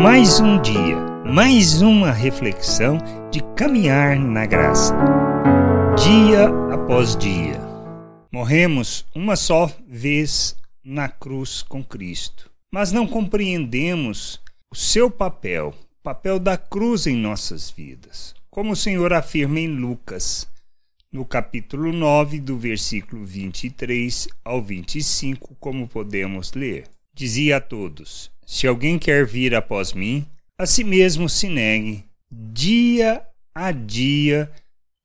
Mais um dia, mais uma reflexão de caminhar na graça. Dia após dia. Morremos uma só vez na cruz com Cristo, mas não compreendemos o seu papel, o papel da cruz em nossas vidas. Como o Senhor afirma em Lucas, no capítulo 9, do versículo 23 ao 25, como podemos ler. Dizia a todos: Se alguém quer vir após mim, a si mesmo se negue, dia a dia,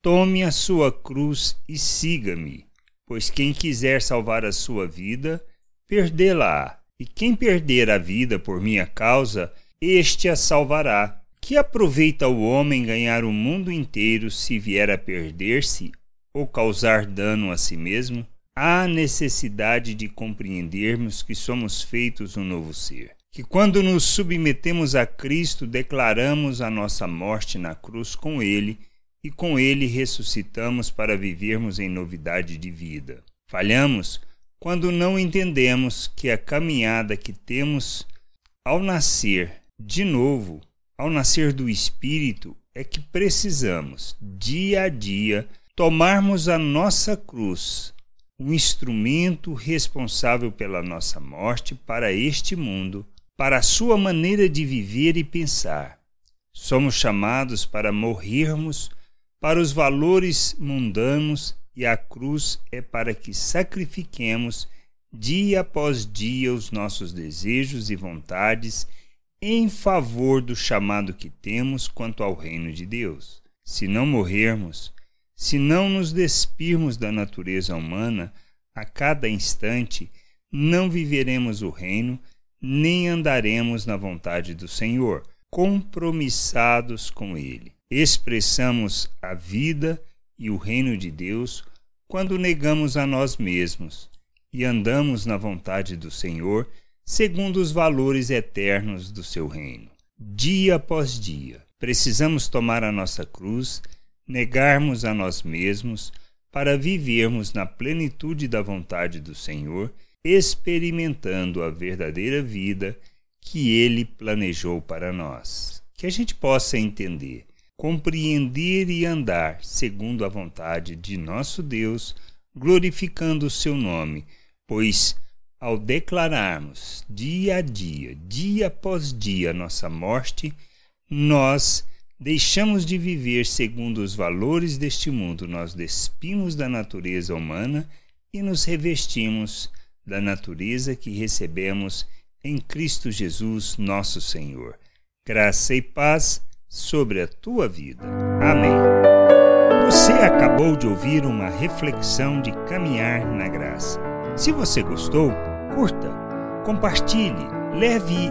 tome a sua cruz e siga-me. Pois quem quiser salvar a sua vida, perdê-la. E quem perder a vida por minha causa, este a salvará. Que aproveita o homem ganhar o mundo inteiro se vier a perder-se ou causar dano a si mesmo? Há necessidade de compreendermos que somos feitos um novo ser. Que quando nos submetemos a Cristo, declaramos a nossa morte na cruz com Ele e com Ele ressuscitamos para vivermos em novidade de vida. Falhamos quando não entendemos que a caminhada que temos ao nascer de novo ao nascer do Espírito, é que precisamos, dia a dia, tomarmos a nossa cruz, o instrumento responsável pela nossa morte para este mundo, para a sua maneira de viver e pensar. Somos chamados para morrermos para os valores mundanos e a cruz é para que sacrifiquemos dia após dia os nossos desejos e vontades em favor do chamado que temos quanto ao reino de Deus. Se não morrermos, se não nos despirmos da natureza humana a cada instante, não viveremos o reino, nem andaremos na vontade do Senhor, compromissados com Ele. Expressamos a vida e o reino de Deus quando negamos a nós mesmos e andamos na vontade do Senhor segundo os valores eternos do seu reino. Dia após dia, precisamos tomar a nossa cruz, negarmos a nós mesmos, para vivermos na plenitude da vontade do Senhor, experimentando a verdadeira vida que Ele planejou para nós. Que a gente possa entender, compreender e andar segundo a vontade de nosso Deus, glorificando o seu nome, pois ao declararmos dia a dia, dia após dia, nossa morte, nós deixamos de viver segundo os valores deste mundo, nós despimos da natureza humana e nos revestimos da natureza que recebemos em Cristo Jesus, nosso Senhor. Graça e paz sobre a tua vida. Amém. Você acabou de ouvir uma reflexão de caminhar na graça. Se você gostou, curta, compartilhe, leve